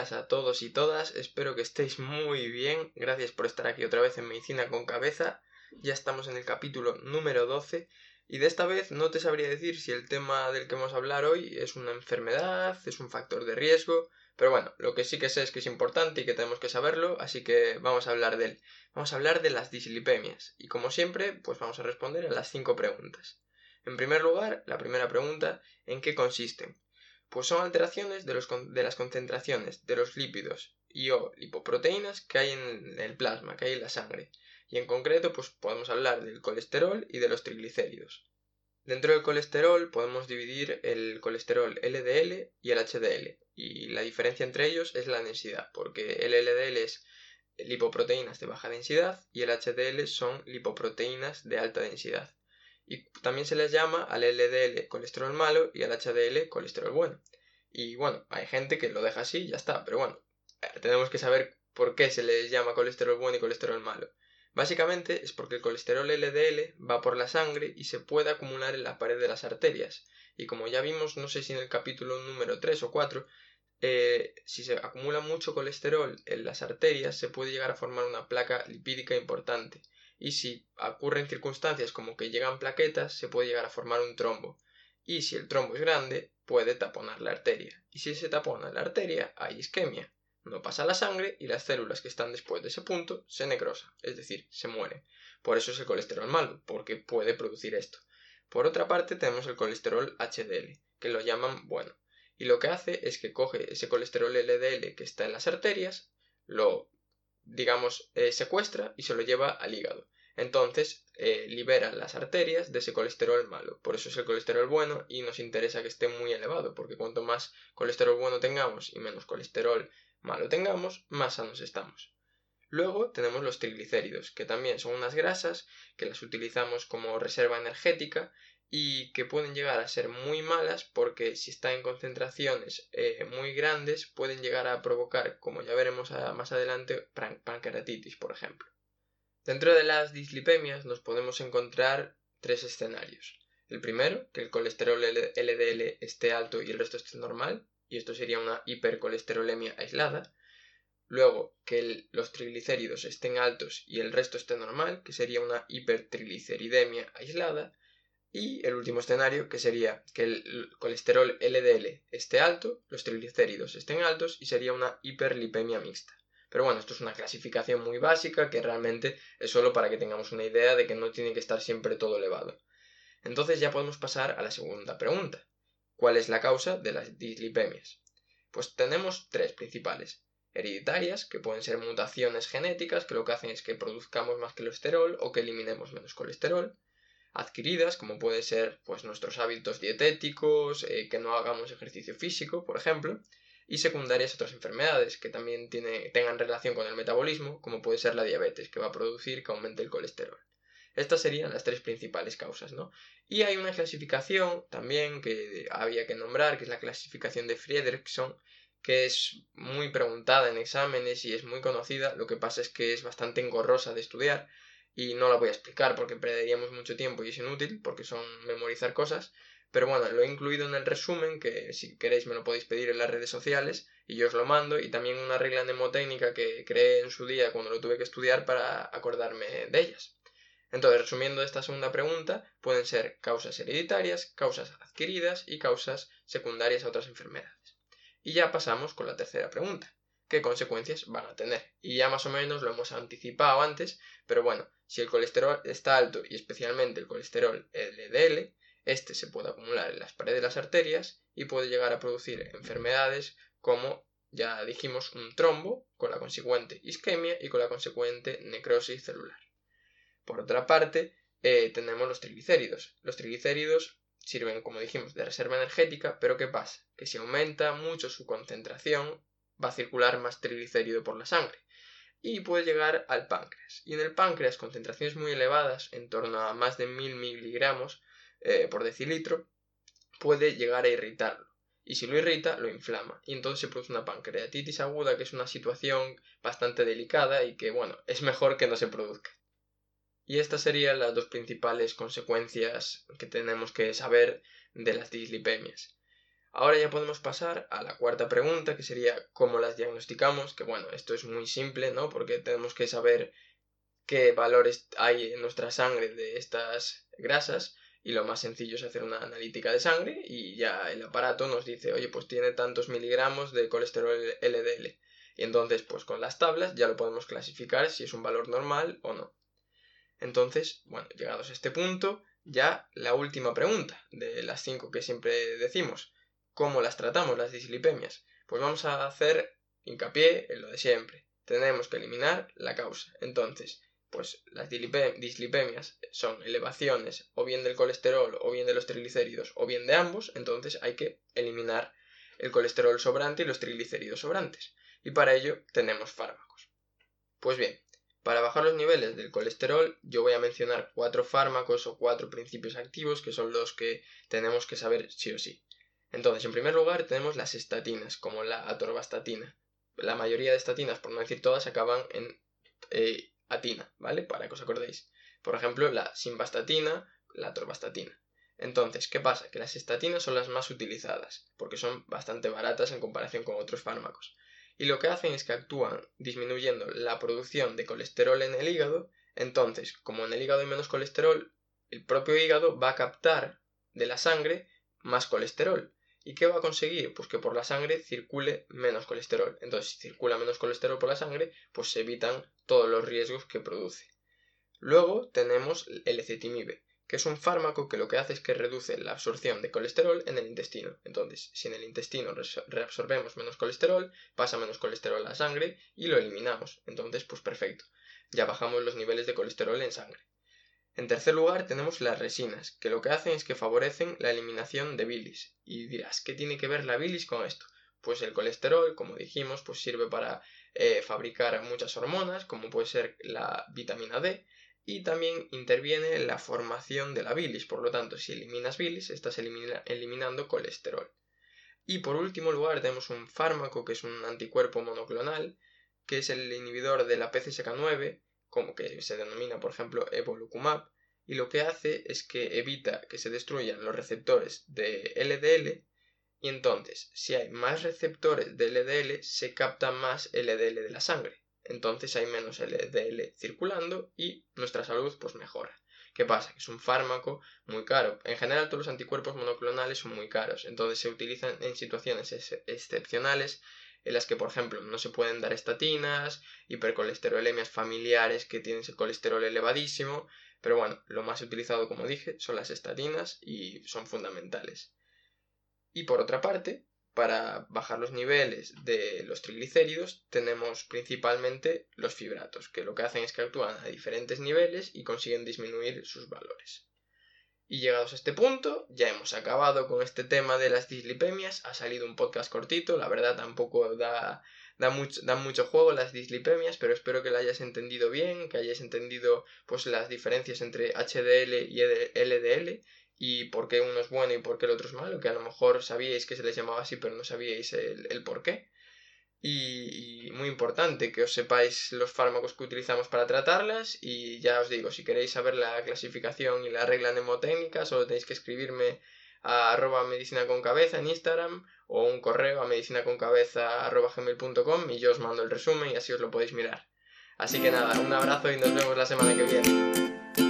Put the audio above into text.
a todos y todas, espero que estéis muy bien, gracias por estar aquí otra vez en Medicina con Cabeza, ya estamos en el capítulo número 12 y de esta vez no te sabría decir si el tema del que vamos a hablar hoy es una enfermedad, es un factor de riesgo, pero bueno, lo que sí que sé es que es importante y que tenemos que saberlo, así que vamos a hablar de él. Vamos a hablar de las dislipemias y como siempre, pues vamos a responder a las cinco preguntas. En primer lugar, la primera pregunta, ¿en qué consisten? Pues son alteraciones de, de las concentraciones de los lípidos y o lipoproteínas que hay en el plasma, que hay en la sangre. Y en concreto, pues podemos hablar del colesterol y de los triglicéridos. Dentro del colesterol podemos dividir el colesterol LDL y el HDL, y la diferencia entre ellos es la densidad, porque el LDL es lipoproteínas de baja densidad y el HDL son lipoproteínas de alta densidad y también se les llama al LDL colesterol malo y al HDL colesterol bueno. Y bueno, hay gente que lo deja así y ya está, pero bueno, tenemos que saber por qué se les llama colesterol bueno y colesterol malo. Básicamente es porque el colesterol LDL va por la sangre y se puede acumular en la pared de las arterias. Y como ya vimos, no sé si en el capítulo número 3 o 4, eh, si se acumula mucho colesterol en las arterias, se puede llegar a formar una placa lipídica importante y si ocurren circunstancias como que llegan plaquetas, se puede llegar a formar un trombo. Y si el trombo es grande, puede taponar la arteria. Y si se tapona la arteria, hay isquemia. No pasa la sangre y las células que están después de ese punto se necrosan, es decir, se mueren. Por eso es el colesterol malo, porque puede producir esto. Por otra parte, tenemos el colesterol HDL, que lo llaman bueno. Y lo que hace es que coge ese colesterol LDL que está en las arterias, lo digamos, eh, secuestra y se lo lleva al hígado. Entonces eh, libera las arterias de ese colesterol malo. Por eso es el colesterol bueno y nos interesa que esté muy elevado, porque cuanto más colesterol bueno tengamos y menos colesterol malo tengamos, más sanos estamos. Luego tenemos los triglicéridos, que también son unas grasas que las utilizamos como reserva energética y que pueden llegar a ser muy malas porque si están en concentraciones eh, muy grandes pueden llegar a provocar, como ya veremos más adelante, pancreatitis, por ejemplo. Dentro de las dislipemias nos podemos encontrar tres escenarios. El primero, que el colesterol LDL esté alto y el resto esté normal, y esto sería una hipercolesterolemia aislada. Luego, que los triglicéridos estén altos y el resto esté normal, que sería una hipertrigliceridemia aislada. Y el último escenario, que sería que el colesterol LDL esté alto, los triglicéridos estén altos y sería una hiperlipemia mixta. Pero bueno, esto es una clasificación muy básica que realmente es solo para que tengamos una idea de que no tiene que estar siempre todo elevado. Entonces ya podemos pasar a la segunda pregunta. ¿Cuál es la causa de las dislipemias? Pues tenemos tres principales. Hereditarias, que pueden ser mutaciones genéticas que lo que hacen es que produzcamos más colesterol o que eliminemos menos colesterol adquiridas, como puede ser pues, nuestros hábitos dietéticos, eh, que no hagamos ejercicio físico, por ejemplo, y secundarias otras enfermedades que también tengan relación con el metabolismo, como puede ser la diabetes, que va a producir que aumente el colesterol. Estas serían las tres principales causas, ¿no? Y hay una clasificación también que había que nombrar, que es la clasificación de Friedrichson, que es muy preguntada en exámenes y es muy conocida, lo que pasa es que es bastante engorrosa de estudiar, y no la voy a explicar porque perderíamos mucho tiempo y es inútil porque son memorizar cosas. Pero bueno, lo he incluido en el resumen que si queréis me lo podéis pedir en las redes sociales y yo os lo mando y también una regla mnemotécnica que creé en su día cuando lo tuve que estudiar para acordarme de ellas. Entonces, resumiendo esta segunda pregunta, pueden ser causas hereditarias, causas adquiridas y causas secundarias a otras enfermedades. Y ya pasamos con la tercera pregunta qué consecuencias van a tener. Y ya más o menos lo hemos anticipado antes, pero bueno, si el colesterol está alto y especialmente el colesterol LDL, este se puede acumular en las paredes de las arterias y puede llegar a producir enfermedades como ya dijimos un trombo con la consecuente isquemia y con la consecuente necrosis celular. Por otra parte, eh, tenemos los triglicéridos. Los triglicéridos sirven, como dijimos, de reserva energética, pero ¿qué pasa? Que si aumenta mucho su concentración, va a circular más triglicérido por la sangre y puede llegar al páncreas. Y en el páncreas, concentraciones muy elevadas, en torno a más de 1000 miligramos eh, por decilitro, puede llegar a irritarlo. Y si lo irrita, lo inflama. Y entonces se produce una pancreatitis aguda, que es una situación bastante delicada y que, bueno, es mejor que no se produzca. Y estas serían las dos principales consecuencias que tenemos que saber de las dislipemias. Ahora ya podemos pasar a la cuarta pregunta, que sería cómo las diagnosticamos, que bueno, esto es muy simple, ¿no? Porque tenemos que saber qué valores hay en nuestra sangre de estas grasas y lo más sencillo es hacer una analítica de sangre y ya el aparato nos dice, oye, pues tiene tantos miligramos de colesterol LDL. Y entonces, pues con las tablas ya lo podemos clasificar si es un valor normal o no. Entonces, bueno, llegados a este punto, ya la última pregunta de las cinco que siempre decimos. ¿Cómo las tratamos las dislipemias? Pues vamos a hacer hincapié en lo de siempre. Tenemos que eliminar la causa. Entonces, pues las dislipemias son elevaciones o bien del colesterol o bien de los triglicéridos o bien de ambos, entonces hay que eliminar el colesterol sobrante y los triglicéridos sobrantes. Y para ello tenemos fármacos. Pues bien, para bajar los niveles del colesterol yo voy a mencionar cuatro fármacos o cuatro principios activos que son los que tenemos que saber sí o sí. Entonces, en primer lugar tenemos las estatinas, como la atorvastatina. La mayoría de estatinas, por no decir todas, acaban en eh, atina, ¿vale? Para que os acordéis. Por ejemplo, la simvastatina, la atorvastatina. Entonces, ¿qué pasa? Que las estatinas son las más utilizadas, porque son bastante baratas en comparación con otros fármacos. Y lo que hacen es que actúan disminuyendo la producción de colesterol en el hígado. Entonces, como en el hígado hay menos colesterol, el propio hígado va a captar de la sangre más colesterol. ¿Y qué va a conseguir? Pues que por la sangre circule menos colesterol. Entonces, si circula menos colesterol por la sangre, pues se evitan todos los riesgos que produce. Luego tenemos el ecetimib, que es un fármaco que lo que hace es que reduce la absorción de colesterol en el intestino. Entonces, si en el intestino reabsorbemos menos colesterol, pasa menos colesterol a la sangre y lo eliminamos. Entonces, pues perfecto. Ya bajamos los niveles de colesterol en sangre. En tercer lugar tenemos las resinas, que lo que hacen es que favorecen la eliminación de bilis. Y dirás, ¿qué tiene que ver la bilis con esto? Pues el colesterol, como dijimos, pues sirve para eh, fabricar muchas hormonas, como puede ser la vitamina D, y también interviene en la formación de la bilis. Por lo tanto, si eliminas bilis, estás eliminando colesterol. Y por último lugar tenemos un fármaco que es un anticuerpo monoclonal, que es el inhibidor de la PCSK9, como que se denomina por ejemplo evolucumab, y lo que hace es que evita que se destruyan los receptores de LDL y entonces si hay más receptores de LDL se capta más LDL de la sangre. Entonces hay menos LDL circulando y nuestra salud pues mejora. ¿Qué pasa? Que es un fármaco muy caro. En general todos los anticuerpos monoclonales son muy caros, entonces se utilizan en situaciones excepcionales en las que, por ejemplo, no se pueden dar estatinas, hipercolesterolemias familiares que tienen ese colesterol elevadísimo, pero bueno, lo más utilizado, como dije, son las estatinas y son fundamentales. Y por otra parte, para bajar los niveles de los triglicéridos tenemos principalmente los fibratos, que lo que hacen es que actúan a diferentes niveles y consiguen disminuir sus valores. Y llegados a este punto, ya hemos acabado con este tema de las dislipemias. Ha salido un podcast cortito, la verdad tampoco da, da, mucho, da mucho juego las dislipemias, pero espero que lo hayas entendido bien, que hayáis entendido pues las diferencias entre HDL y LDL y por qué uno es bueno y por qué el otro es malo, que a lo mejor sabíais que se les llamaba así, pero no sabíais el, el por qué. Y, muy importante que os sepáis los fármacos que utilizamos para tratarlas y ya os digo, si queréis saber la clasificación y la regla mnemotécnica solo tenéis que escribirme a arroba medicina con cabeza en Instagram o un correo a medicina con cabeza arroba gmail.com y yo os mando el resumen y así os lo podéis mirar. Así que nada, un abrazo y nos vemos la semana que viene.